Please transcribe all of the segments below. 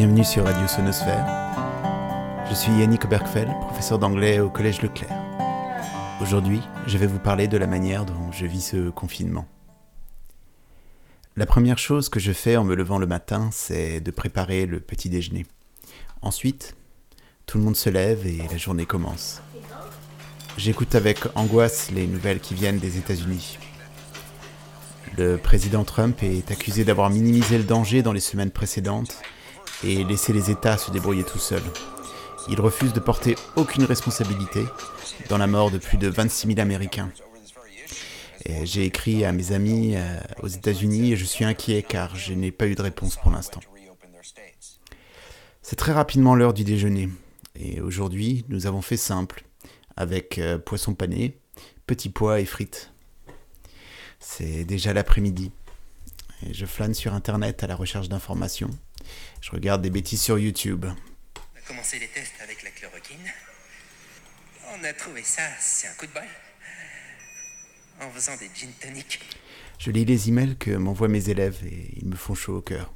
Bienvenue sur Radio Sonosphère. Je suis Yannick Obergfell, professeur d'anglais au Collège Leclerc. Aujourd'hui, je vais vous parler de la manière dont je vis ce confinement. La première chose que je fais en me levant le matin, c'est de préparer le petit déjeuner. Ensuite, tout le monde se lève et la journée commence. J'écoute avec angoisse les nouvelles qui viennent des États-Unis. Le président Trump est accusé d'avoir minimisé le danger dans les semaines précédentes et laissé les États se débrouiller tout seuls. Il refuse de porter aucune responsabilité dans la mort de plus de 26 000 Américains. J'ai écrit à mes amis euh, aux États-Unis et je suis inquiet car je n'ai pas eu de réponse pour l'instant. C'est très rapidement l'heure du déjeuner et aujourd'hui nous avons fait simple avec euh, poisson pané, petits pois et frites. C'est déjà l'après-midi. Et je flâne sur Internet à la recherche d'informations. Je regarde des bêtises sur YouTube. On a commencé les tests avec la chloroquine. On a trouvé ça, c'est un coup de bol. En faisant des gin tonic. Je lis les emails que m'envoient mes élèves et ils me font chaud au cœur.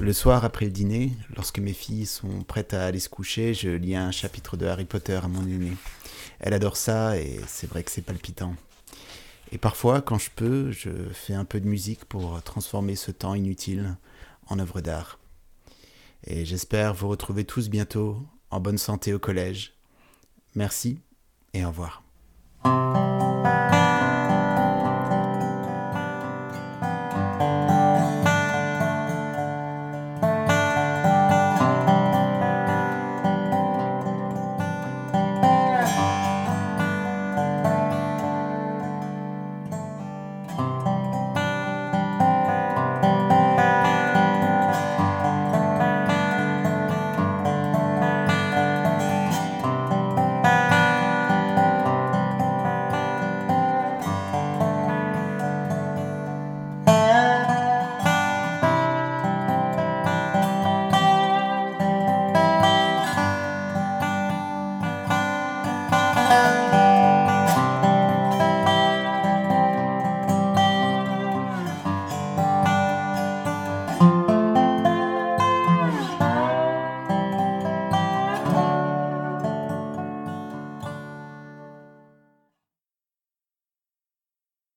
Le soir, après le dîner, lorsque mes filles sont prêtes à aller se coucher, je lis un chapitre de Harry Potter à mon aînée. Elle adore ça et c'est vrai que c'est palpitant. Et parfois, quand je peux, je fais un peu de musique pour transformer ce temps inutile en œuvre d'art. Et j'espère vous retrouver tous bientôt en bonne santé au collège. Merci et au revoir.